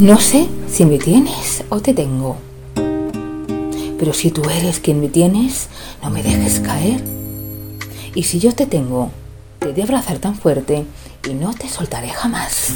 No sé si me tienes o te tengo. Pero si tú eres quien me tienes, no me dejes caer. Y si yo te tengo, te de abrazar tan fuerte y no te soltaré jamás.